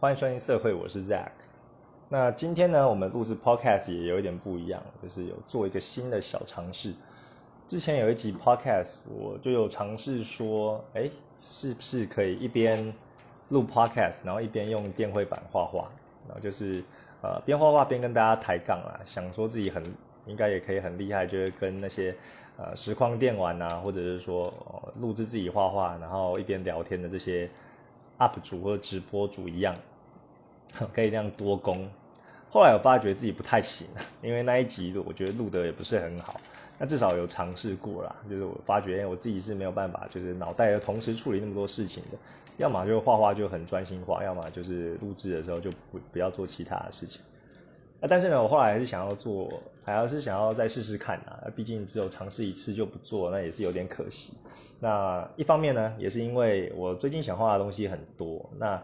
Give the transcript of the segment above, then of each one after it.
欢迎收听社会，我是 Zack。那今天呢，我们录制 Podcast 也有一点不一样，就是有做一个新的小尝试。之前有一集 Podcast，我就有尝试说，哎，是不是可以一边录 Podcast，然后一边用电绘板画画，然后就是呃边画画边跟大家抬杠啊，想说自己很应该也可以很厉害，就是跟那些呃实况电玩啊，或者是说录制自己画画，然后一边聊天的这些。UP 主或者直播主一样，可以这样多攻。后来我发觉自己不太行，因为那一集我觉得录的也不是很好。那至少有尝试过啦，就是我发觉我自己是没有办法，就是脑袋要同时处理那么多事情的。要么就画画就很专心画，要么就是录制的时候就不不要做其他的事情。那但是呢，我后来还是想要做，还要是想要再试试看啊。毕竟只有尝试一次就不做，那也是有点可惜。那一方面呢，也是因为我最近想画的东西很多。那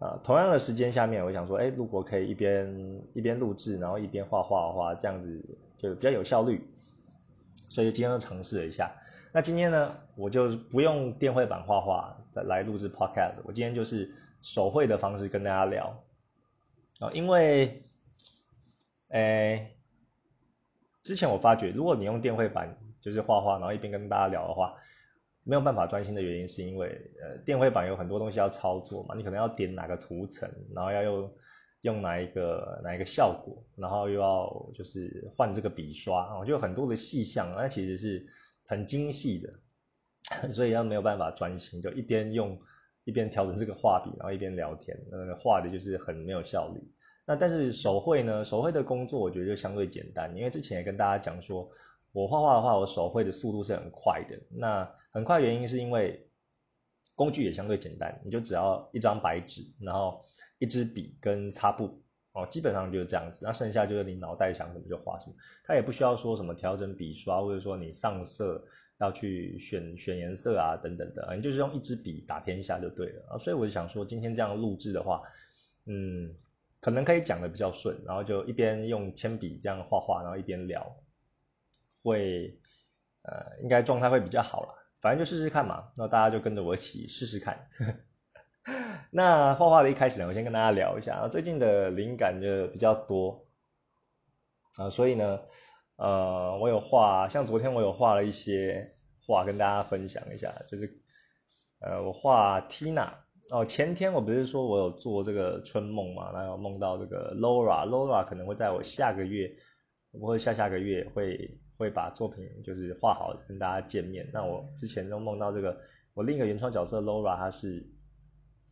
呃，同样的时间下面，我想说，哎，如果可以一边一边录制，然后一边画画的话，这样子就比较有效率。所以今天就尝试了一下。那今天呢，我就不用电绘板画画来录制 Podcast，我今天就是手绘的方式跟大家聊啊，因为。诶，之前我发觉，如果你用电绘板就是画画，然后一边跟大家聊的话，没有办法专心的原因是因为，呃，电绘板有很多东西要操作嘛，你可能要点哪个图层，然后要用用哪一个哪一个效果，然后又要就是换这个笔刷，我就很多的细项，那其实是很精细的，所以要没有办法专心，就一边用一边调整这个画笔，然后一边聊天，那画的就是很没有效率。那但是手绘呢？手绘的工作我觉得就相对简单，因为之前也跟大家讲说，我画画的话，我手绘的速度是很快的。那很快原因是因为工具也相对简单，你就只要一张白纸，然后一支笔跟擦布哦，基本上就是这样子。那剩下就是你脑袋想什么就画什么，它也不需要说什么调整笔刷，或者说你上色要去选选颜色啊等等的，你就是用一支笔打天下就对了啊。所以我就想说，今天这样录制的话，嗯。可能可以讲的比较顺，然后就一边用铅笔这样画画，然后一边聊，会呃应该状态会比较好了。反正就试试看嘛，那大家就跟着我一起试试看。那画画的一开始呢，我先跟大家聊一下，最近的灵感就比较多啊，所以呢，呃，我有画，像昨天我有画了一些画跟大家分享一下，就是呃我画 Tina。哦，前天我不是说我有做这个春梦嘛，然后梦到这个 Laura，Laura 可能会在我下个月，或者下下个月会会把作品就是画好跟大家见面。那我之前都梦到这个，我另一个原创角色 Laura，她是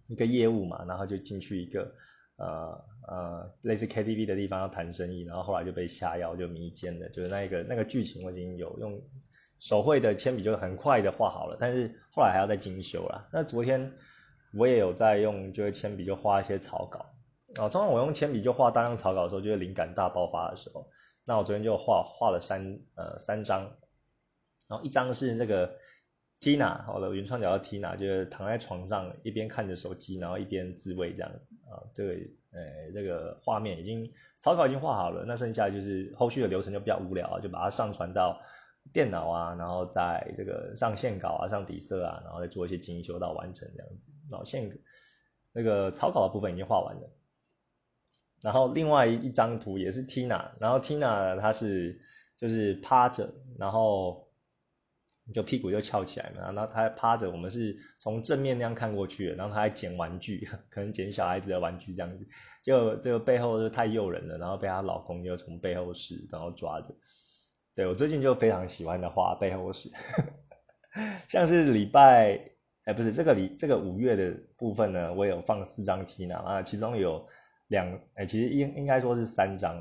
一个业务嘛，然后就进去一个呃呃类似 KTV 的地方要谈生意，然后后来就被下药就迷奸了，就是那个那个剧情我已经有用手绘的铅笔就很快的画好了，但是后来还要再精修啦。那昨天。我也有在用，就是铅笔就画一些草稿啊。通常我用铅笔就画大量草稿的时候，就是灵感大爆发的时候。那我昨天就画画了三呃三张，然后一张是这个 Tina，好了，原创角色 Tina，就是躺在床上一边看着手机，然后一边自慰这样子啊。这个呃这个画面已经草稿已经画好了，那剩下就是后续的流程就比较无聊啊，就把它上传到。电脑啊，然后在这个上线稿啊、上底色啊，然后再做一些精修到完成这样子。然后线那个草稿的部分已经画完了。然后另外一张图也是 Tina，然后 Tina 她是就是趴着，然后就屁股就翘起来嘛，然后她趴着，我们是从正面那样看过去，然后她还捡玩具，可能捡小孩子的玩具这样子。就这个背后就太诱人了，然后被她老公又从背后是然后抓着。对我最近就非常喜欢的画背后是，像是礼拜哎不是这个礼这个五月的部分呢，我有放四张 Tina 啊，其中有两哎其实应应该说是三张，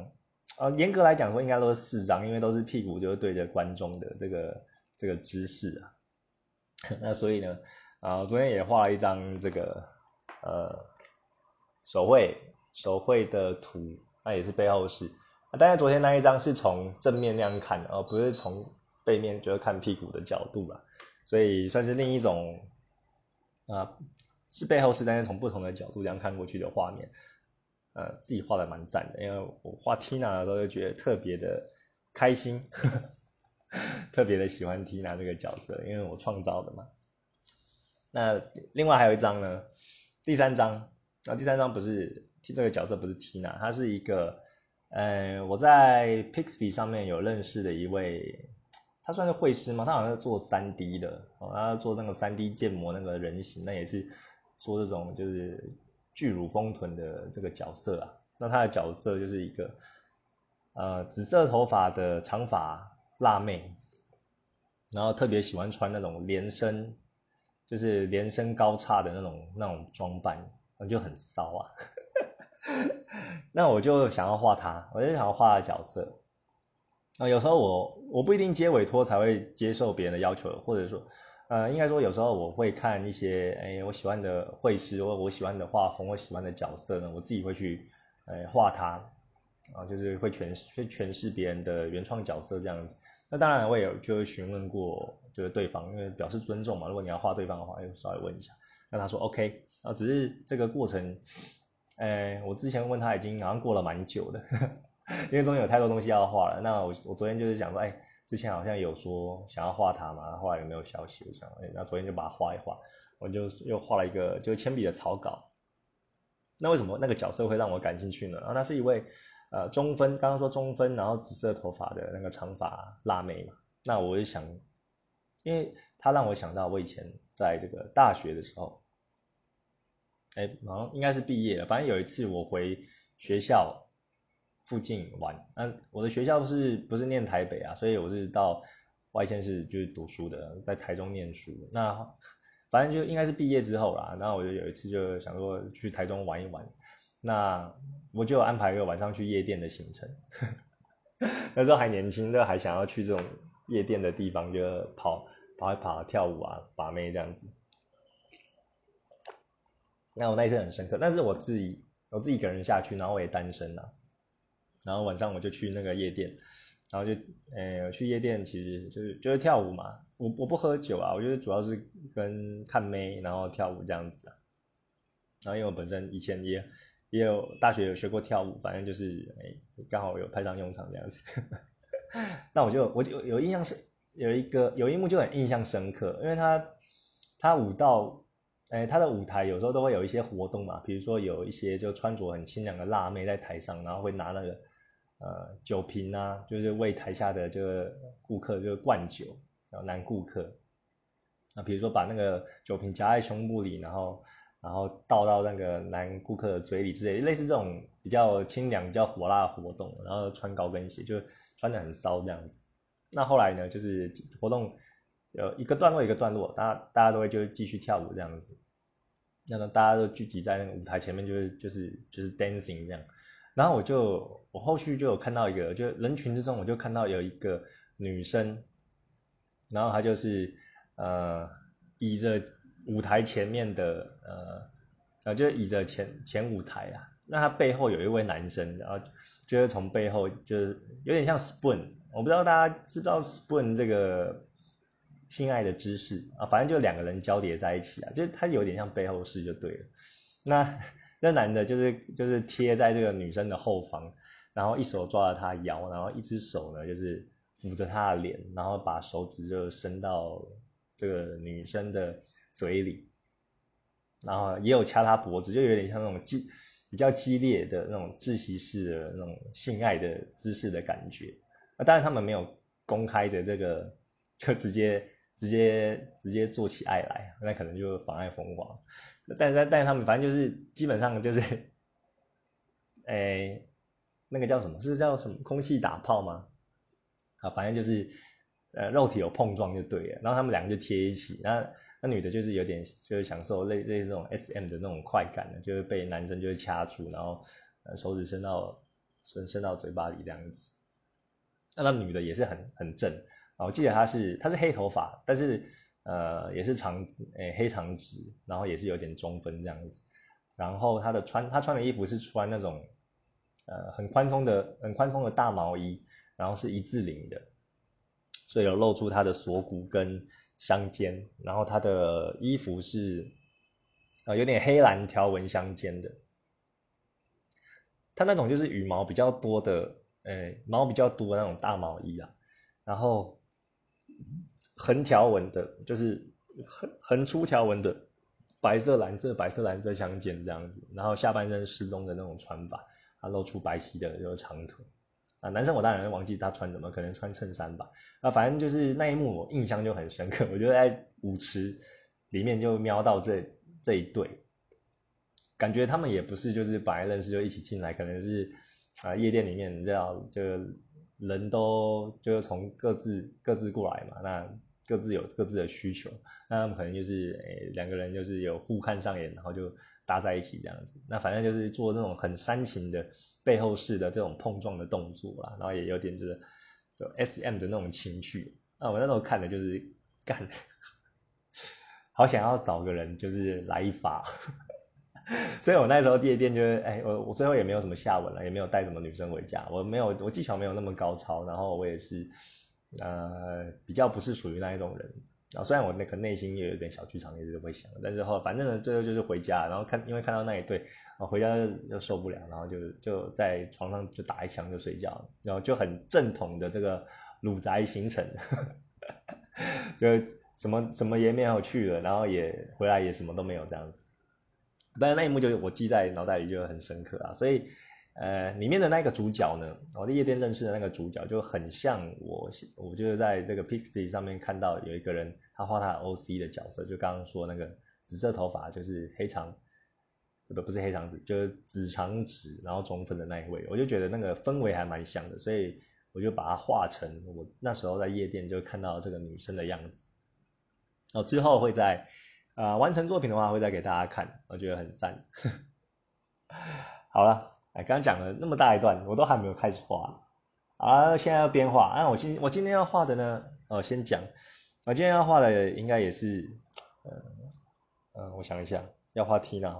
呃严格来讲说应该都是四张，因为都是屁股就是对着观众的这个这个姿势啊，那所以呢啊昨天也画了一张这个呃手绘手绘的图，那也是背后是。但是昨天那一张是从正面那样看，而不是从背面就是看屁股的角度了，所以算是另一种啊，是背后是，但是从不同的角度这样看过去的画面，呃，自己画的蛮赞的，因为我画 Tina 的时候就觉得特别的开心，特别的喜欢 Tina 这个角色，因为我创造的嘛。那另外还有一张呢，第三张那第三张不是这个角色不是 Tina，她是一个，呃，我在 Pixby 上面有认识的一位，他算是绘师吗？他好像是做三 D 的，哦，他做那个三 D 建模那个人形，那也是做这种就是巨乳丰臀的这个角色啊。那他的角色就是一个，呃，紫色头发的长发辣妹，然后特别喜欢穿那种连身，就是连身高叉的那种那种装扮。就很骚啊，那我就想要画他，我就想要画角色啊。有时候我我不一定接委托才会接受别人的要求，或者说，呃，应该说有时候我会看一些哎我喜欢的绘师或我喜欢的画风，我喜欢的角色呢，我自己会去哎画他啊，就是会诠释会诠释别人的原创角色这样子。那当然我也有就询问过就是对方，因为表示尊重嘛。如果你要画对方的话，就稍微问一下。那他说 OK，啊，只是这个过程，哎，我之前问他已经好像过了蛮久的，因为中间有太多东西要画了。那我我昨天就是想说，哎，之前好像有说想要画他嘛，后来有没有消息？我想，哎，那昨天就把它画一画，我就又画了一个就是铅笔的草稿。那为什么那个角色会让我感兴趣呢？然后她是一位呃中分，刚刚说中分，然后紫色头发的那个长发辣妹嘛。那我就想，因为她让我想到我以前。在这个大学的时候，哎，好像应该是毕业了。反正有一次我回学校附近玩，那我的学校是不是念台北啊？所以我是到外县市就是读书的，在台中念书。那反正就应该是毕业之后啦。然后我就有一次就想说去台中玩一玩，那我就安排一个晚上去夜店的行程。那时候还年轻，就还想要去这种夜店的地方，就跑。跑一跑，跳舞啊，把妹这样子。那我那一次很深刻，但是我自己我自己一个人下去，然后我也单身啊。然后晚上我就去那个夜店，然后就呃去夜店，其实就是就是跳舞嘛。我我不喝酒啊，我觉得主要是跟看妹，然后跳舞这样子啊。然后因为我本身以前也也有大学有学过跳舞，反正就是哎刚好有派上用场这样子。那我就我就有印象是。有一个有一幕就很印象深刻，因为他他舞蹈，哎，他的舞台有时候都会有一些活动嘛，比如说有一些就穿着很清凉的辣妹在台上，然后会拿那个呃酒瓶啊，就是为台下的这个顾客就是灌酒，然后男顾客，那比如说把那个酒瓶夹在胸部里，然后然后倒到那个男顾客的嘴里之类，类似这种比较清凉、比较火辣的活动，然后穿高跟鞋，就穿的很骚这样子。那后来呢？就是活动有一个段落一个段落，大家大家都会就继续跳舞这样子。那么大家都聚集在那个舞台前面，就是就是就是 dancing 这样。然后我就我后续就有看到一个，就人群之中我就看到有一个女生，然后她就是呃倚着舞台前面的呃呃就倚着前前舞台啊。那她背后有一位男生，然后就是从背后就是有点像 spoon。我不知道大家知不知道 spoon 这个性爱的知识啊，反正就两个人交叠在一起啊，就是他有点像背后式就对了。那这男的就是就是贴在这个女生的后方，然后一手抓着她腰，然后一只手呢就是扶着她的脸，然后把手指就伸到这个女生的嘴里，然后也有掐她脖子，就有点像那种激比较激烈的那种窒息式的那种性爱的姿势的感觉。那当然，他们没有公开的这个，就直接直接直接做起爱来，那可能就妨碍风化。但但但他们反正就是基本上就是，哎，那个叫什么？是叫什么？空气打炮吗？啊，反正就是呃，肉体有碰撞就对了。然后他们两个就贴一起，那那女的就是有点就是享受类类似这种 S M 的那种快感的，就是被男生就是掐住，然后呃手指伸到伸伸到嘴巴里这样子。那那女的也是很很正啊，我记得他是他是黑头发，但是呃也是长诶黑长直，然后也是有点中分这样子，然后他的穿他穿的衣服是穿那种呃很宽松的很宽松的大毛衣，然后是一字领的，所以有露出他的锁骨跟香肩，然后他的衣服是呃有点黑蓝条纹相间的，他那种就是羽毛比较多的。诶，毛比较多的那种大毛衣啊，然后横条纹的，就是横横粗条纹的白色、蓝色、白色、蓝色相间这样子，然后下半身失踪的那种穿法，啊，露出白皙的就是长腿。啊，男生我当然忘记他穿什么，可能穿衬衫吧。啊，反正就是那一幕我印象就很深刻。我就在舞池里面就瞄到这这一对，感觉他们也不是就是本来认识就一起进来，可能是啊夜店里面你知道就人都就是从各自各自过来嘛，那各自有各自的需求，那他们可能就是诶两个人就是有互看上眼，然后就。搭在一起这样子，那反正就是做那种很煽情的背后式的这种碰撞的动作啦，然后也有点这个就 S M 的那种情绪。那我那时候看的就是干，好想要找个人就是来一发，所以我那时候第一店就是哎，我我最后也没有什么下文了，也没有带什么女生回家，我没有我技巧没有那么高超，然后我也是呃比较不是属于那一种人。然后虽然我那个内心也有点小剧场，也是会想，但是后反正呢，最后就是回家，然后看因为看到那一对，然后回家又受不了，然后就就在床上就打一枪就睡觉，然后就很正统的这个鲁宅行程，就什么什么也没有去了，然后也回来也什么都没有这样子，但那一幕就我记在脑袋里就很深刻啊，所以。呃，里面的那个主角呢，我在夜店认识的那个主角就很像我，我就是在这个 p i x i 上面看到有一个人，他画他 OC 的角色，就刚刚说那个紫色头发，就是黑长，不不是黑长直，就是紫长直，然后中分的那一位，我就觉得那个氛围还蛮像的，所以我就把它画成我那时候在夜店就看到这个女生的样子。哦，之后会在啊完成作品的话，会再给大家看，我觉得很赞。好了。哎，刚刚讲了那么大一段，我都还没有开始画，啊，现在要边画。啊，我今我今天要画的呢，哦，先讲，我今天要画的应该也是，呃，呃，我想一下，要画 Tina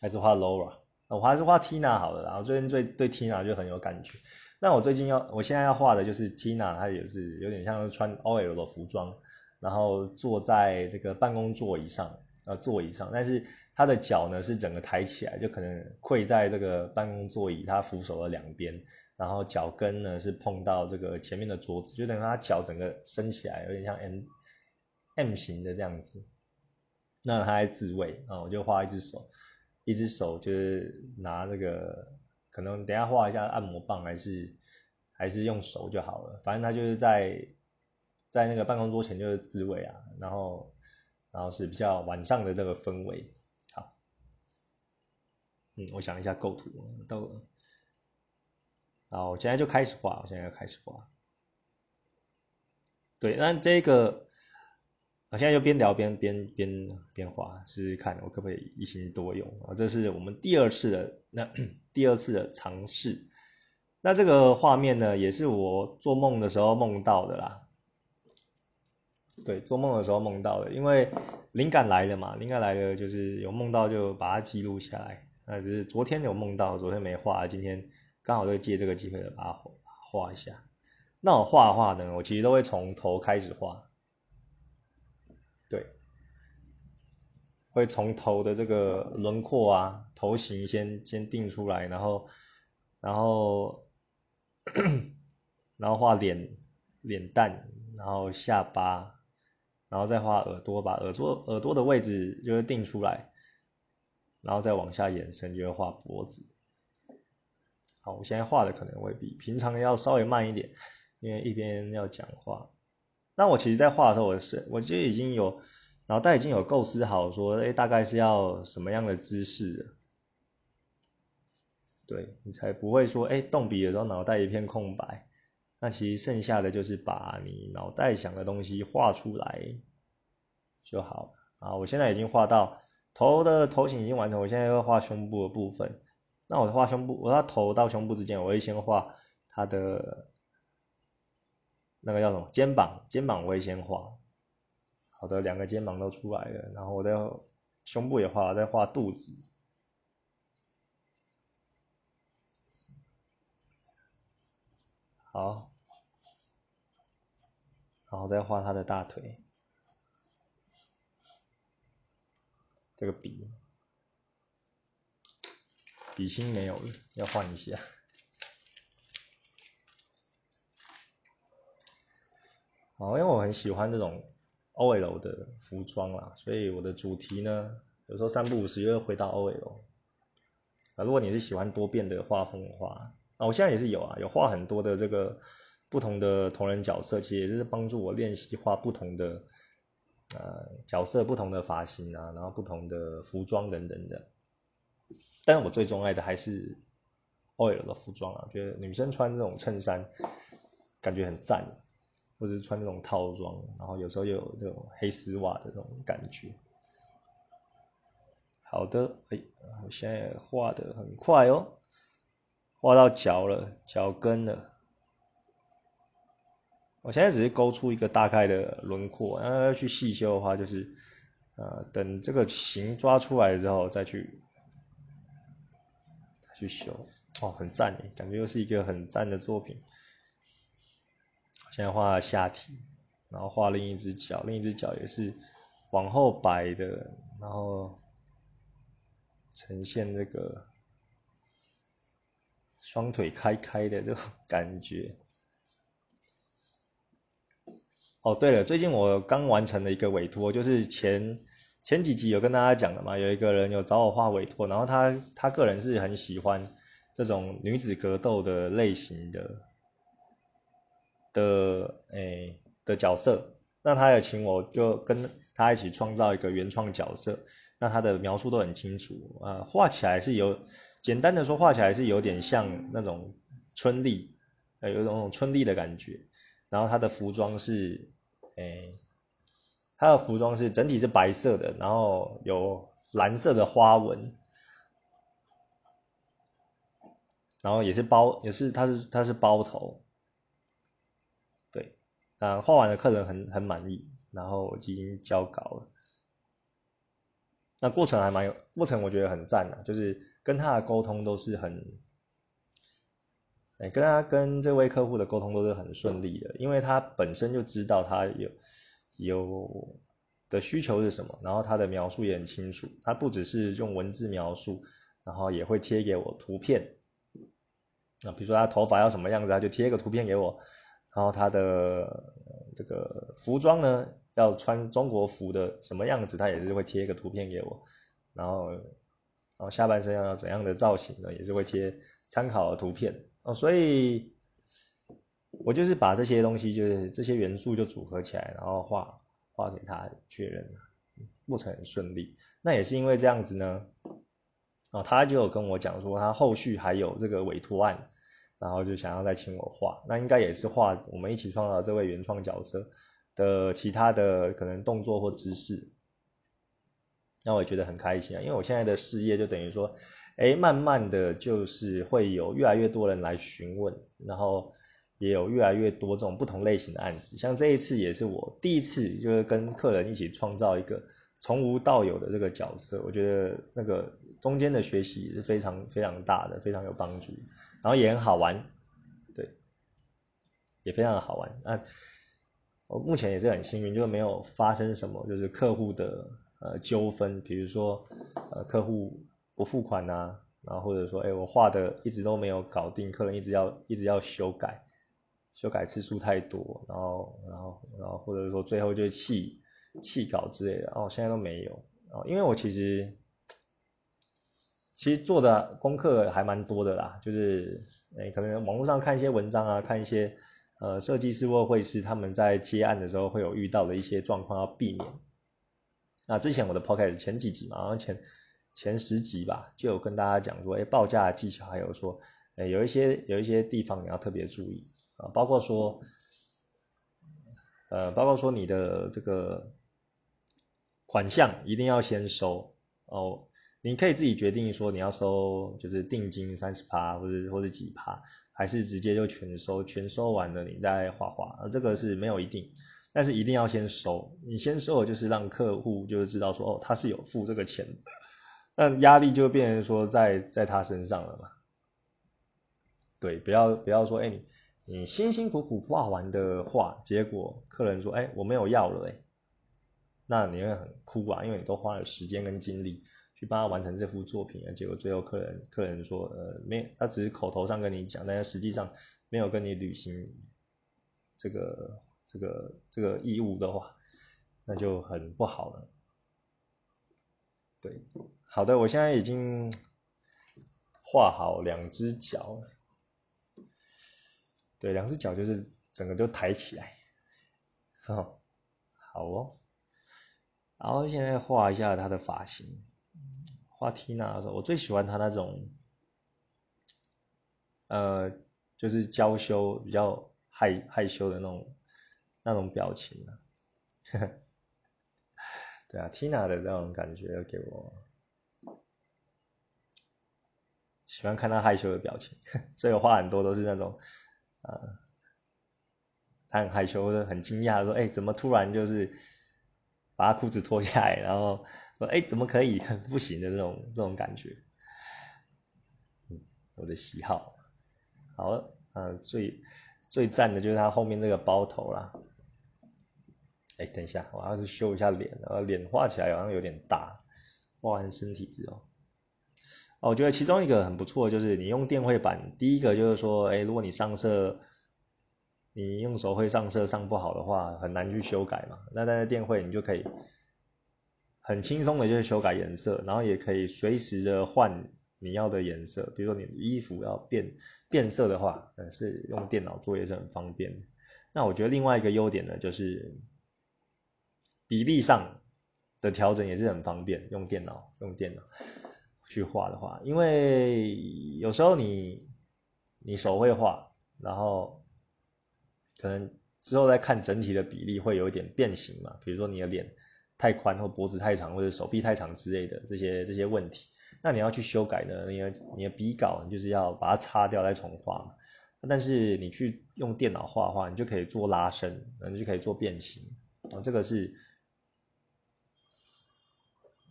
还是画 Laura？我还是画 Tina 好了。然后最近对对 Tina 就很有感觉。那我最近要，我现在要画的就是 Tina，她也是有点像穿 OL 的服装，然后坐在这个办公座椅上，呃，座椅上，但是。他的脚呢是整个抬起来，就可能跪在这个办公座椅，他扶手的两边，然后脚跟呢是碰到这个前面的桌子，就等于他脚整个升起来，有点像 M M 型的这样子。那他在自慰啊，我就画一只手，一只手就是拿这个，可能等下画一下按摩棒，还是还是用手就好了，反正他就是在在那个办公桌前就是自慰啊，然后然后是比较晚上的这个氛围。好嗯，我想一下构图，到了，好，我现在就开始画，我现在要开始画。对，那这个，我现在就边聊边边边边画，试试看我可不可以一心多用啊？这是我们第二次的那第二次的尝试。那这个画面呢，也是我做梦的时候梦到的啦。对，做梦的时候梦到的，因为灵感来了嘛，灵感来了就是有梦到就把它记录下来。那只是昨天有梦到，昨天没画，今天刚好就借这个机会把它画一下。那我画画呢，我其实都会从头开始画，对，会从头的这个轮廓啊、头型先先定出来，然后，然后，然后画脸脸蛋，然后下巴，然后再画耳朵，把耳朵耳朵的位置就会定出来。然后再往下延伸，就会画脖子。好，我现在画的可能会比平常要稍微慢一点，因为一边要讲话。那我其实，在画的时候，我是我就已经有脑袋已经有构思好，说哎，大概是要什么样的姿势的，对你才不会说哎，动笔的时候脑袋一片空白。那其实剩下的就是把你脑袋想的东西画出来就好了。啊，我现在已经画到。头的头型已经完成，我现在要画胸部的部分。那我画胸部，我要头到胸部之间，我会先画它的那个叫什么肩膀，肩膀我会先画。好的，两个肩膀都出来了，然后我的胸部也画，再画肚子。好，然后再画他的大腿。这个笔，笔芯没有了，要换一下。哦，因为我很喜欢这种 OL 的服装啦，所以我的主题呢，有时候三不五时又回到 OL。啊，如果你是喜欢多变的画风的话，啊，我现在也是有啊，有画很多的这个不同的同人角色，其实也是帮助我练习画不同的呃角色、不同的发型啊，然后不同的服装等等的。但我最钟爱的还是 OL 的服装啊，觉得女生穿这种衬衫感觉很赞。或者是穿那种套装，然后有时候又有这种黑丝袜的那种感觉。好的，哎，我现在画的很快哦，画到脚了，脚跟了。我现在只是勾出一个大概的轮廓，然后要去细修的话，就是呃，等这个形抓出来之后再去去修。哦，很赞诶，感觉又是一个很赞的作品。现在画下体，然后画另一只脚，另一只脚也是往后摆的，然后呈现这个双腿开开的这种感觉。哦，对了，最近我刚完成了一个委托，就是前前几集有跟大家讲的嘛，有一个人有找我画委托，然后他他个人是很喜欢这种女子格斗的类型的。的诶的角色，那他也请我就跟他一起创造一个原创角色，那他的描述都很清楚啊，画起来是有简单的说，画起来是有点像那种春丽，呃，有一种春丽的感觉。然后他的服装是，诶，他的服装是整体是白色的，然后有蓝色的花纹，然后也是包，也是他是他是包头。对啊，画完的客人很很满意，然后已经交稿了。那过程还蛮有，过程我觉得很赞的，就是跟他的沟通都是很，哎，跟他跟这位客户的沟通都是很顺利的，因为他本身就知道他有有的需求是什么，然后他的描述也很清楚，他不只是用文字描述，然后也会贴给我图片。啊，比如说他头发要什么样子，他就贴个图片给我。然后他的这个服装呢，要穿中国服的什么样子，他也是会贴一个图片给我。然后，然后下半身要怎样的造型呢，也是会贴参考的图片。哦，所以，我就是把这些东西，就是这些元素就组合起来，然后画画给他确认，过程很顺利。那也是因为这样子呢，哦，他就有跟我讲说，他后续还有这个委托案。然后就想要再请我画，那应该也是画我们一起创造这位原创角色的其他的可能动作或姿势，那我也觉得很开心啊，因为我现在的事业就等于说，哎，慢慢的就是会有越来越多人来询问，然后也有越来越多这种不同类型的案子，像这一次也是我第一次就是跟客人一起创造一个从无到有的这个角色，我觉得那个中间的学习是非常非常大的，非常有帮助。然后也很好玩，对，也非常的好玩。那我目前也是很幸运，就是没有发生什么就是客户的呃纠纷，比如说呃客户不付款呐，然后或者说哎我画的一直都没有搞定，客人一直要一直要修改，修改次数太多，然后然后然后或者说最后就弃弃稿之类的，哦现在都没有哦，因为我其实。其实做的功课还蛮多的啦，就是诶，可能网络上看一些文章啊，看一些呃设计师或会师他们在接案的时候会有遇到的一些状况要避免。那之前我的 podcast 前几集嘛，然后前前十集吧，就有跟大家讲说，哎，报价的技巧，还有说，诶，有一些有一些地方你要特别注意啊，包括说，呃，包括说你的这个款项一定要先收哦。你可以自己决定说你要收就是定金三十趴或者或者几趴，还是直接就全收，全收完了你再画画，而这个是没有一定，但是一定要先收。你先收就是让客户就是知道说哦他是有付这个钱，那压力就变成说在在他身上了嘛。对，不要不要说哎你你辛辛苦苦画完的画，结果客人说哎我没有要了哎，那你会很哭啊，因为你都花了时间跟精力。去帮他完成这幅作品，结果最后客人客人说，呃，没，他只是口头上跟你讲，但是实际上没有跟你履行这个这个这个义务的话，那就很不好了。对，好的，我现在已经 画好两只脚，对，两只脚就是整个都抬起来，好，好哦。然后现在画一下他的发型，画 Tina 的时候，我最喜欢他那种，呃，就是娇羞、比较害害羞的那种那种表情啊。对啊，Tina 的那种感觉给我喜欢看他害羞的表情，所以我画很多都是那种，呃，他很害羞或者很惊讶说：“哎，怎么突然就是？”把他裤子脱下来，然后说：“哎，怎么可以？不行的这种这种感觉。”我的喜好。好了，嗯，最最赞的就是他后面那个包头啦。哎，等一下，我要是修一下脸，然后，脸画起来好像有点大，画完身体之后。我觉得其中一个很不错，就是你用电绘板，第一个就是说，哎，如果你上色。你用手绘上色上不好的话，很难去修改嘛。那在电绘，你就可以很轻松的就是修改颜色，然后也可以随时的换你要的颜色。比如说你衣服要变变色的话，呃，是用电脑做也是很方便的。那我觉得另外一个优点呢，就是比例上的调整也是很方便，用电脑用电脑去画的话，因为有时候你你手绘画，然后可能之后再看整体的比例会有一点变形嘛，比如说你的脸太宽或脖子太长或者手臂太长之类的这些这些问题，那你要去修改呢，你的你的笔稿你就是要把它擦掉再重画嘛。但是你去用电脑画画，你就可以做拉伸，你就可以做变形。啊，这个是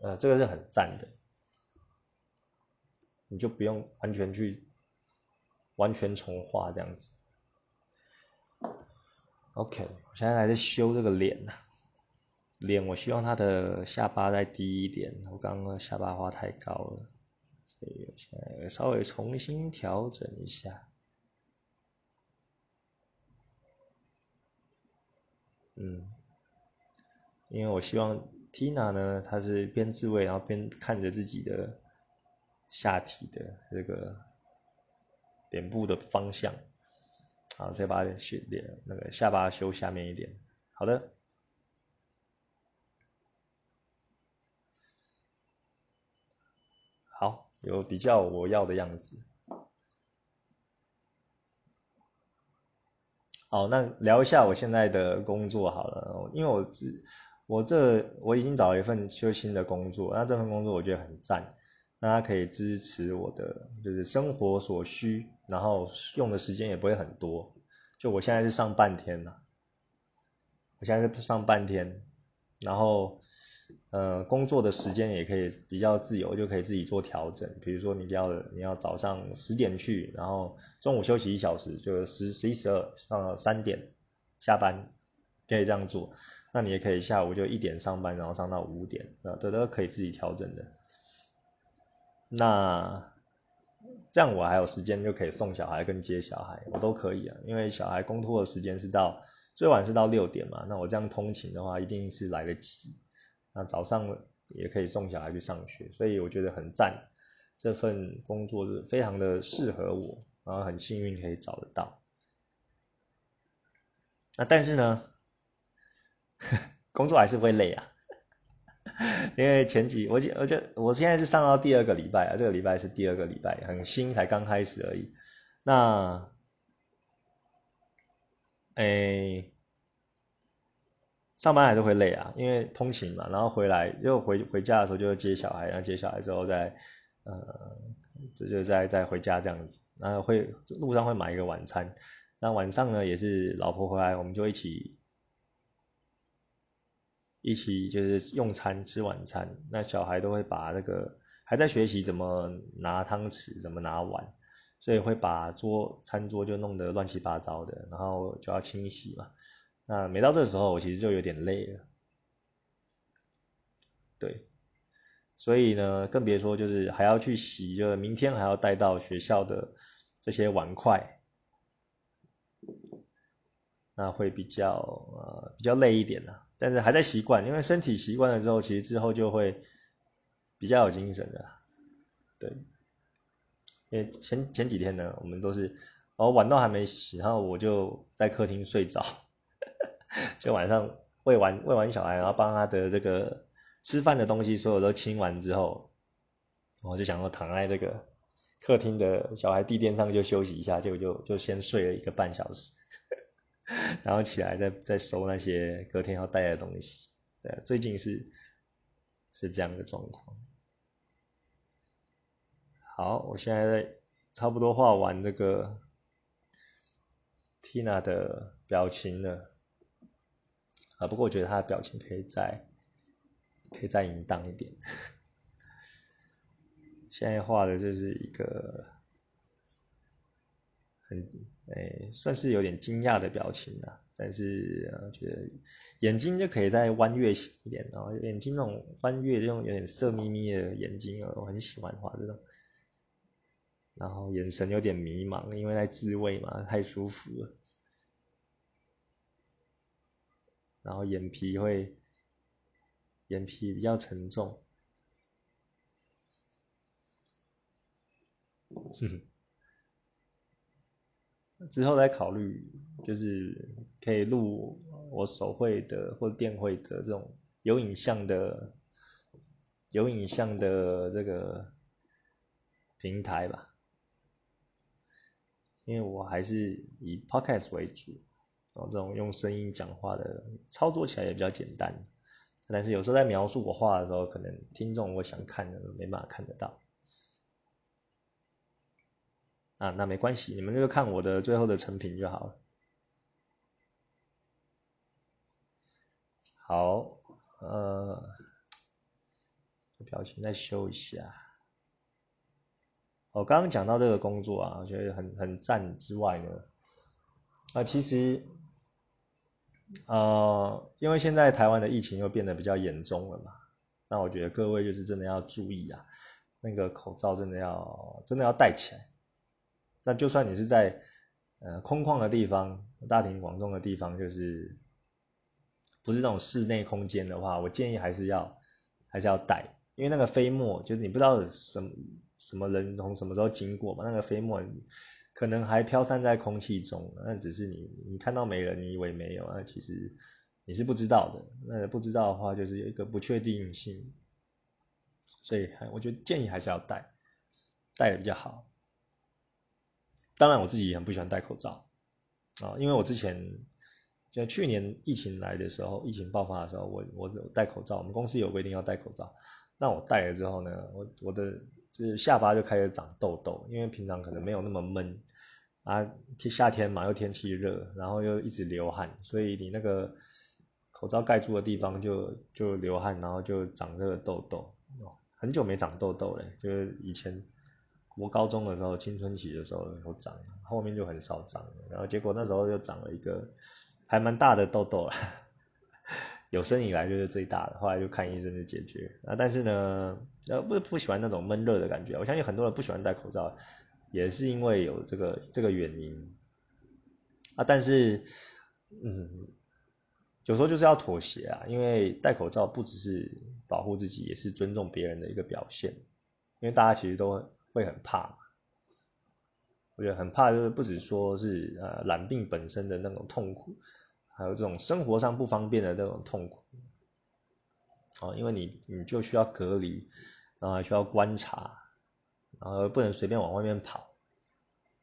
呃这个是很赞的，你就不用完全去完全重画这样子。OK，我现在还在修这个脸呢。脸，我希望他的下巴再低一点。我刚刚下巴画太高了，所以我现在稍微重新调整一下。嗯，因为我希望 Tina 呢，她是边自慰然后边看着自己的下体的这个脸部的方向。好，再把修脸那个下巴修下面一点。好的，好，有比较我要的样子。好，那聊一下我现在的工作好了，因为我这我这我已经找了一份修心的工作，那这份工作我觉得很赞，那它可以支持我的就是生活所需。然后用的时间也不会很多，就我现在是上半天了，我现在是上半天，然后呃工作的时间也可以比较自由，就可以自己做调整。比如说你要你要早上十点去，然后中午休息一小时，就十十一十二上到三点下班，可以这样做。那你也可以下午就一点上班，然后上到五点，啊，这都可以自己调整的。那。这样我还有时间就可以送小孩跟接小孩，我都可以啊。因为小孩公托的时间是到最晚是到六点嘛，那我这样通勤的话一定是来得及。那早上也可以送小孩去上学，所以我觉得很赞。这份工作是非常的适合我，然后很幸运可以找得到。那但是呢，工作还是会累啊。因为前几我我就我现在是上到第二个礼拜啊，这个礼拜是第二个礼拜，很新，才刚开始而已。那，哎，上班还是会累啊，因为通勤嘛，然后回来又回回家的时候就要接小孩，然后接小孩之后再呃，这就再再回家这样子，然后会路上会买一个晚餐，那晚上呢也是老婆回来，我们就一起。一起就是用餐吃晚餐，那小孩都会把那个还在学习怎么拿汤匙，怎么拿碗，所以会把桌餐桌就弄得乱七八糟的，然后就要清洗嘛。那每到这时候，我其实就有点累了，对，所以呢，更别说就是还要去洗，就明天还要带到学校的这些碗筷，那会比较呃比较累一点呢。但是还在习惯，因为身体习惯了之后，其实之后就会比较有精神的。对，因为前前几天呢，我们都是哦碗都还没洗，然后我就在客厅睡着，就晚上喂完喂完小孩，然后帮他的这个吃饭的东西所有都清完之后，我就想要躺在这个客厅的小孩地垫上就休息一下，结果就就先睡了一个半小时。然后起来再再收那些隔天要带的东西，对，最近是是这样的状况。好，我现在差不多画完这个 Tina 的表情了，啊，不过我觉得她的表情可以再可以再淫荡一点。现在画的就是一个很。哎，算是有点惊讶的表情啊，但是呃，觉得眼睛就可以再弯月型一点，然后眼睛那种弯月，这种有点色眯眯的眼睛，我很喜欢画这种。然后眼神有点迷茫，因为在自慰嘛，太舒服了。然后眼皮会，眼皮比较沉重。哼 之后再考虑，就是可以录我手绘的或电绘的这种有影像的有影像的这个平台吧，因为我还是以 podcast 为主，然后这种用声音讲话的操作起来也比较简单，但是有时候在描述我画的时候，可能听众我想看的没办法看得到。啊，那没关系，你们就看我的最后的成品就好了。好，呃，表情再修一下。我刚刚讲到这个工作啊，我觉得很很赞之外呢，啊，其实，呃，因为现在台湾的疫情又变得比较严重了嘛，那我觉得各位就是真的要注意啊，那个口罩真的要真的要戴起来。那就算你是在呃空旷的地方、大庭广众的地方，就是不是那种室内空间的话，我建议还是要还是要戴，因为那个飞沫就是你不知道什么什么人从什么时候经过嘛，那个飞沫可能还飘散在空气中，那只是你你看到没人，你以为没有，那其实你是不知道的。那不知道的话，就是有一个不确定性，所以我觉得建议还是要戴，戴的比较好。当然，我自己也很不喜欢戴口罩啊，因为我之前就去年疫情来的时候，疫情爆发的时候，我我戴口罩，我们公司有规定要戴口罩。那我戴了之后呢，我我的就是下巴就开始长痘痘，因为平常可能没有那么闷啊，夏天嘛又天气热，然后又一直流汗，所以你那个口罩盖住的地方就就流汗，然后就长这个痘痘。很久没长痘痘了，就是以前。我高中的时候，青春期的时候有长，后面就很少长了，然后结果那时候又长了一个还蛮大的痘痘了，有生以来就是最大的，后来就看医生就解决。啊，但是呢，呃，不不喜欢那种闷热的感觉，我相信很多人不喜欢戴口罩，也是因为有这个这个原因。啊，但是，嗯，有时候就是要妥协啊，因为戴口罩不只是保护自己，也是尊重别人的一个表现，因为大家其实都。会很怕，我觉得很怕，就是不止说是呃染病本身的那种痛苦，还有这种生活上不方便的那种痛苦，哦，因为你你就需要隔离，然后还需要观察，然后不能随便往外面跑，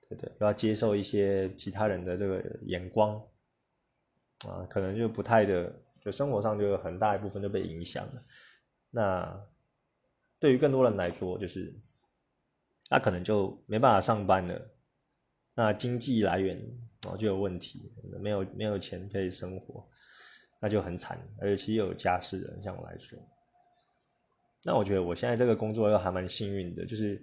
对对？要接受一些其他人的这个眼光，啊，可能就不太的，就生活上就有很大一部分就被影响了。那对于更多人来说，就是。那可能就没办法上班了，那经济来源哦就有问题，没有没有钱可以生活，那就很惨，而且又有家室的，像我来说，那我觉得我现在这个工作又还蛮幸运的，就是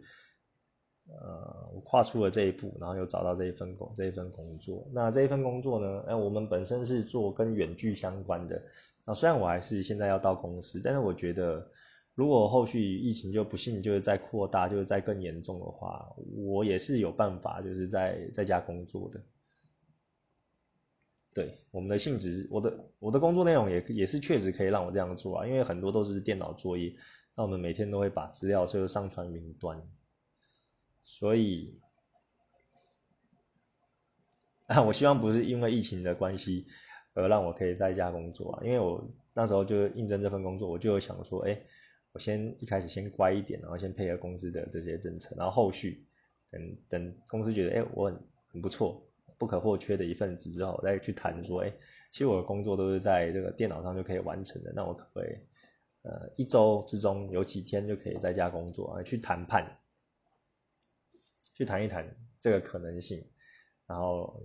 呃我跨出了这一步，然后又找到这一份工这一份工作，那这一份工作呢，哎我们本身是做跟远距相关的，那虽然我还是现在要到公司，但是我觉得。如果后续疫情就不幸就是再扩大，就是再更严重的话，我也是有办法，就是在在家工作的。对我们的性质，我的我的工作内容也也是确实可以让我这样做啊，因为很多都是电脑作业，那我们每天都会把资料就上传云端，所以啊，我希望不是因为疫情的关系而让我可以在家工作啊，因为我那时候就应征这份工作，我就有想说，哎，我先一开始先乖一点，然后先配合公司的这些政策，然后后续等等公司觉得，哎，我很很不错。不可或缺的一份子之后，再去谈说，哎，其实我的工作都是在这个电脑上就可以完成的，那我可不可以，呃，一周之中有几天就可以在家工作啊？去谈判，去谈一谈这个可能性，然后，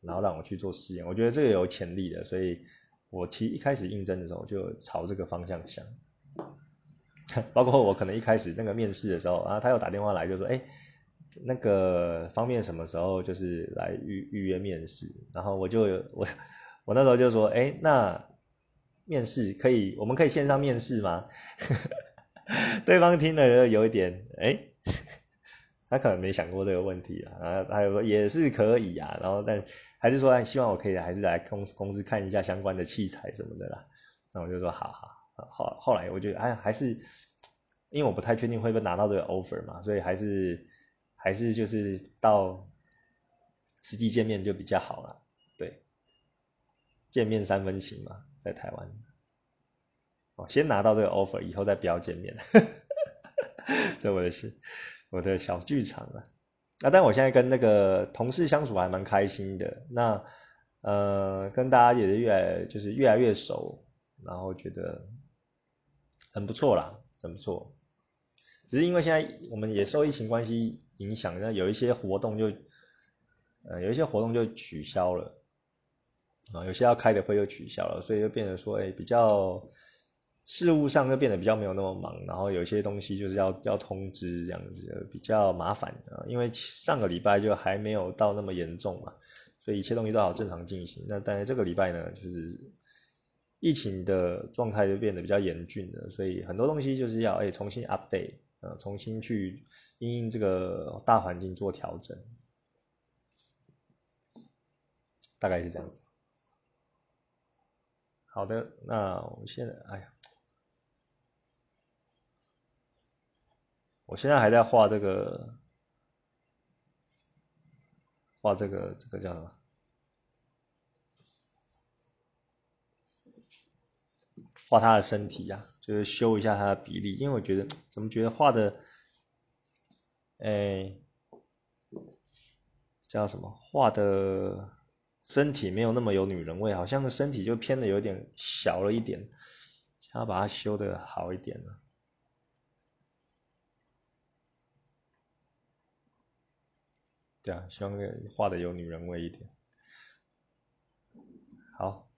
然后让我去做试验，我觉得这个有潜力的，所以我其实一开始应征的时候就朝这个方向想，包括我可能一开始那个面试的时候啊，他又打电话来就说，哎。那个方便什么时候就是来预预约面试，然后我就我我那时候就说，哎，那面试可以，我们可以线上面试吗？对方听了有一点，哎，他可能没想过这个问题啊，然后他说也是可以啊，然后但还是说希望我可以还是来公司公司看一下相关的器材什么的啦，那我就说好好，后后来我觉得哎还是因为我不太确定会不会拿到这个 offer 嘛，所以还是。还是就是到实际见面就比较好了，对，见面三分情嘛，在台湾，哦，先拿到这个 offer，以后再不要见面，这我的是我的小剧场啊。那但我现在跟那个同事相处还蛮开心的，那呃，跟大家也是越来就是越来越熟，然后觉得很不错啦，很不错。只是因为现在我们也受疫情关系。影响那有一些活动就，呃，有一些活动就取消了，啊，有些要开的会又取消了，所以就变得说，哎，比较事务上就变得比较没有那么忙，然后有些东西就是要要通知这样子，比较麻烦啊。因为上个礼拜就还没有到那么严重嘛，所以一切东西都好正常进行。那但是这个礼拜呢，就是疫情的状态就变得比较严峻了，所以很多东西就是要哎重新 update。呃，重新去因应这个大环境做调整，大概是这样子。好的，那我现在，哎呀，我现在还在画这个，画这个，这个叫什么？画他的身体呀，就是修一下他的比例，因为我觉得怎么觉得画的，哎，叫什么？画的身体没有那么有女人味，好像身体就偏的有点小了一点，想要把它修的好一点呢。对啊，希望画的有女人味一点。好。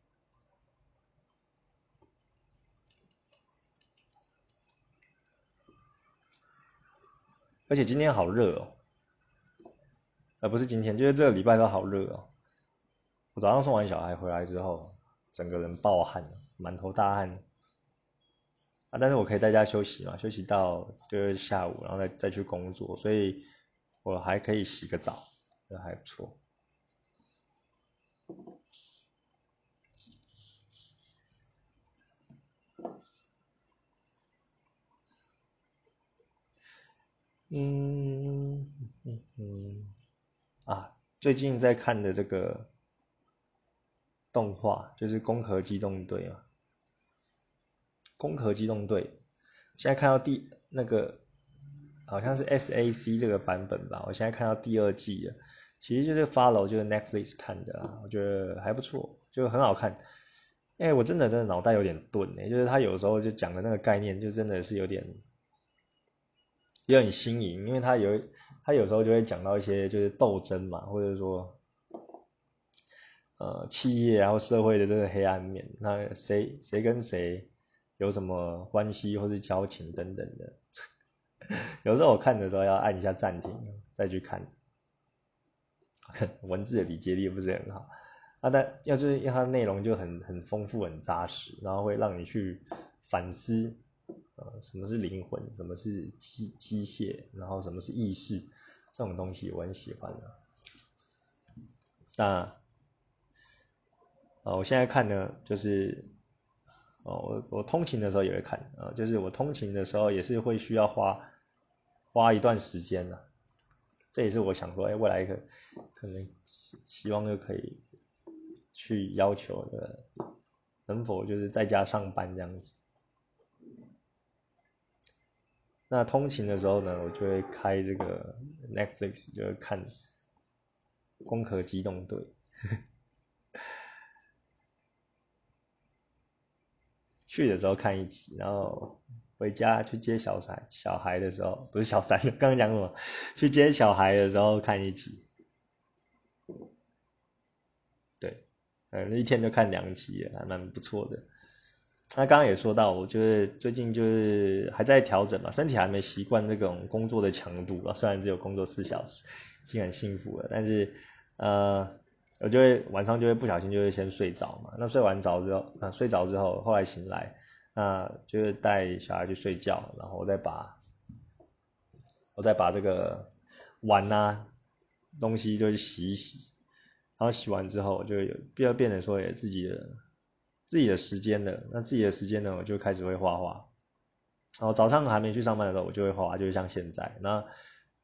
而且今天好热哦，而，不是今天，就是这个礼拜都好热哦。我早上送完小孩回来之后，整个人暴汗，满头大汗。啊，但是我可以在家休息嘛，休息到就是下午，然后再再去工作，所以我还可以洗个澡，这还不错。嗯嗯嗯啊，最近在看的这个动画就是《攻壳机动队》嘛，《攻壳机动队》现在看到第那个好像是 SAC 这个版本吧，我现在看到第二季了，其实就是 Follow 就是 Netflix 看的啊，我觉得还不错，就很好看。哎，我真的真的脑袋有点钝哎，就是他有时候就讲的那个概念，就真的是有点。也很新颖，因为他有他有时候就会讲到一些就是斗争嘛，或者说，呃，企业然后社会的这个黑暗面，那谁谁跟谁有什么关系或是交情等等的，有时候我看的时候要按一下暂停再去看，文字的理解力不是很好，啊，但要是因为它内容就很很丰富很扎实，然后会让你去反思。呃，什么是灵魂？什么是机机械？然后什么是意识？这种东西我很喜欢的。那呃，我现在看呢，就是哦，我我通勤的时候也会看，呃，就是我通勤的时候也是会需要花花一段时间的。这也是我想说，哎，未来一个可能希望就可以去要求的，能否就是在家上班这样子。那通勤的时候呢，我就会开这个 Netflix，就是看《攻壳机动队》。去的时候看一集，然后。回家去接小三小孩的时候，不是小三，刚刚讲什么？去接小孩的时候看一集，对，嗯，一天就看两集，还蛮不错的。那刚刚也说到，我就是最近就是还在调整嘛，身体还没习惯这种工作的强度啊。虽然只有工作四小时，已经很幸福了，但是呃，我就会晚上就会不小心就会先睡着嘛。那睡完着之后，啊，睡着之后，后来醒来。那就是带小孩去睡觉，然后我再把，我再把这个碗呐东西就洗一洗，然后洗完之后就有必要变成说有自己的自己的时间了。那自己的时间呢，我就开始会画画。然后早上还没去上班的时候，我就会画画，就像现在。那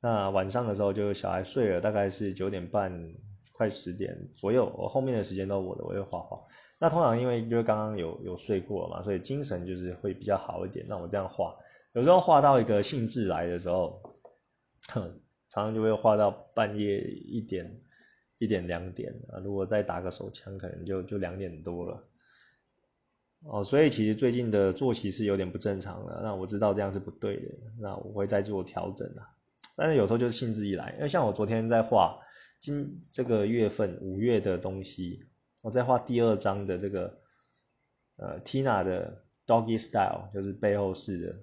那晚上的时候，就小孩睡了，大概是九点半快十点左右，我后面的时间都我的，我会画画。那通常因为就是刚刚有有睡过了嘛，所以精神就是会比较好一点。那我这样画，有时候画到一个兴致来的时候，哼常常就会画到半夜一点、一点两点啊。如果再打个手枪，可能就就两点多了。哦，所以其实最近的作息是有点不正常的。那我知道这样是不对的，那我会再做调整的。但是有时候就是兴致一来，因为像我昨天在画今这个月份五月的东西。我在画第二章的这个，呃，Tina 的 Doggy Style，就是背后式的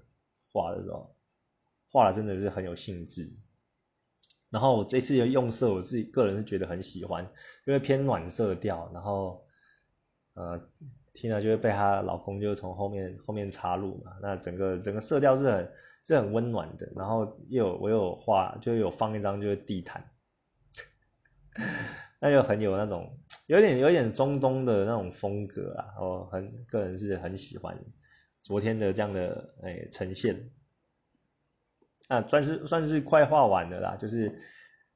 画的时候，画的真的是很有兴致。然后我这次的用色，我自己个人是觉得很喜欢，因为偏暖色调。然后，呃，Tina 就会被她老公就从后面后面插入嘛，那整个整个色调是很是很温暖的。然后又有我有画，就有放一张就是地毯。那就很有那种有点有点中东的那种风格啊，我很个人是很喜欢昨天的这样的哎呈现，啊算是算是快画完了啦，就是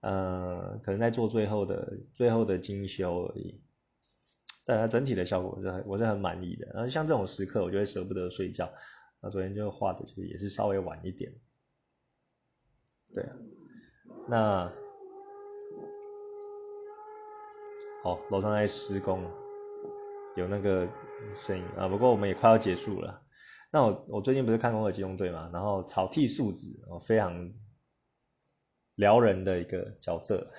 呃可能在做最后的最后的精修而已，但它整体的效果是很我是很满意的。然后像这种时刻，我就会舍不得睡觉，那昨天就画的就是也是稍微晚一点，对啊，那。哦，楼上在施工，有那个声音啊。不过我们也快要结束了。那我我最近不是看《攻壳机动队》嘛，然后草剃树子哦，非常撩人的一个角色，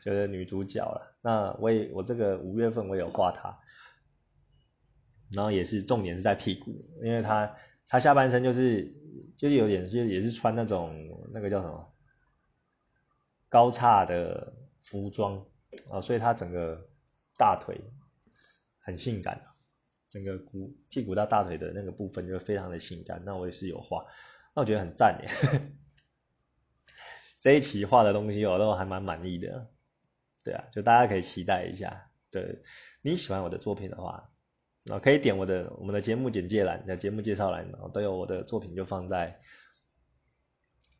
就是女主角了。那我也我这个五月份我有画她，然后也是重点是在屁股，因为她她下半身就是就是有点就也是穿那种那个叫什么高叉的服装。啊，所以他整个大腿很性感整个股屁股到大腿的那个部分就非常的性感。那我也是有画，那我觉得很赞耶。这一期画的东西我都还蛮满意的，对啊，就大家可以期待一下。对你喜欢我的作品的话，啊，可以点我的我们的节目简介栏，的节目介绍栏都有我的作品，就放在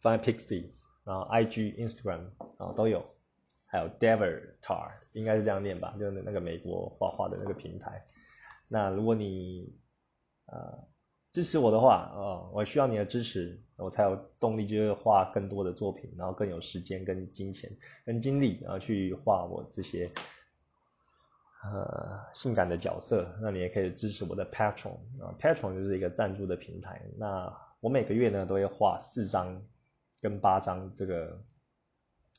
放在 Pixie，然后 IG、Instagram 啊都有。还有 Devatar，应该是这样念吧，就是那个美国画画的那个平台。那如果你呃支持我的话，呃，我需要你的支持，我才有动力，就是画更多的作品，然后更有时间、跟金钱、跟精力，然后去画我这些呃性感的角色。那你也可以支持我的 Patron 啊，Patron 就是一个赞助的平台。那我每个月呢都会画四张跟八张这个。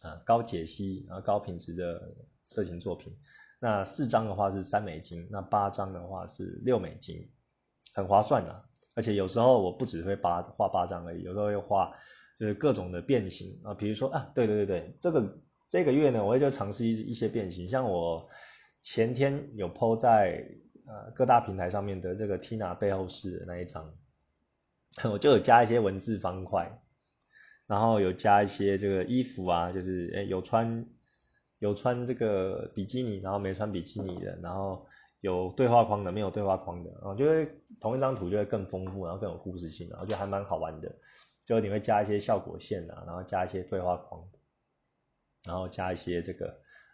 啊，高解析啊，高品质的色情作品。那四张的话是三美金，那八张的话是六美金，很划算的。而且有时候我不只会八画八张而已，有时候会画就是各种的变形啊。比如说啊，对对对对，这个这个月呢，我也就尝试一一些变形。像我前天有 PO 在呃各大平台上面的这个 Tina 背后式的那一张，我就有加一些文字方块。然后有加一些这个衣服啊，就是诶有穿有穿这个比基尼，然后没穿比基尼的，然后有对话框的，没有对话框的，然后就会同一张图就会更丰富，然后更有故事性，然后就还蛮好玩的。就你会加一些效果线啊，然后加一些对话框，然后加一些这个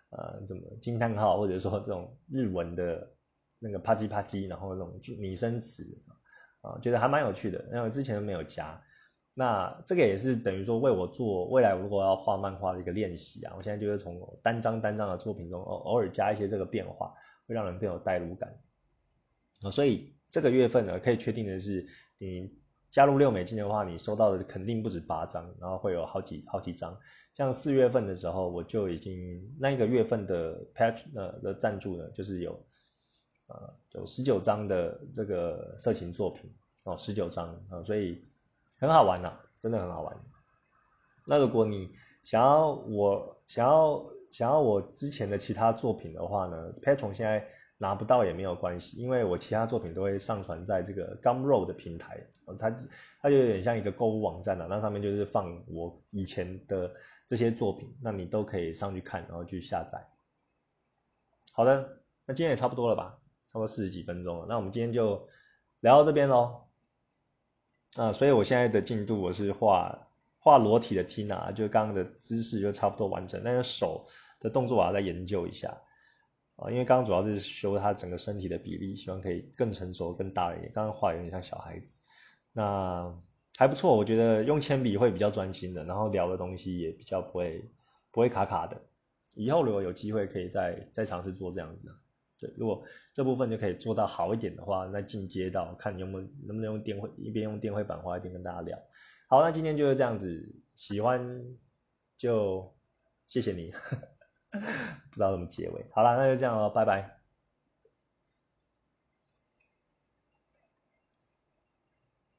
呃怎么惊叹号，或者说这种日文的那个啪叽啪叽，然后那种拟声词啊，觉得还蛮有趣的，因为之前都没有加。那这个也是等于说为我做未来如果要画漫画的一个练习啊，我现在就是从单张单张的作品中偶偶尔加一些这个变化，会让人更有代入感啊。所以这个月份呢，可以确定的是，你加入六美金的话，你收到的肯定不止八张，然后会有好几好几张。像四月份的时候，我就已经那一个月份的 patch 呃的赞助呢，就是有呃有十九张的这个色情作品哦，十九张啊，所以。很好玩呐，真的很好玩。那如果你想要我想要想要我之前的其他作品的话呢，Patron 现在拿不到也没有关系，因为我其他作品都会上传在这个 Gumroad 的平台，它它就有点像一个购物网站了，那上面就是放我以前的这些作品，那你都可以上去看，然后去下载。好的，那今天也差不多了吧，差不多四十几分钟了，那我们今天就聊到这边喽。啊，所以我现在的进度我是画画裸体的 Tina，就刚刚的姿势就差不多完成，但是手的动作我要再研究一下啊，因为刚刚主要是修他整个身体的比例，希望可以更成熟、更大一点。刚刚画有点像小孩子，那还不错，我觉得用铅笔会比较专心的，然后聊的东西也比较不会不会卡卡的。以后如果有机会，可以再再尝试做这样子。对，如果这部分就可以做到好一点的话，那进阶到看你有没有能不能用电绘一边用电绘版画一边跟大家聊。好，那今天就是这样子，喜欢就谢谢你，不知道怎么结尾。好了，那就这样了，拜拜。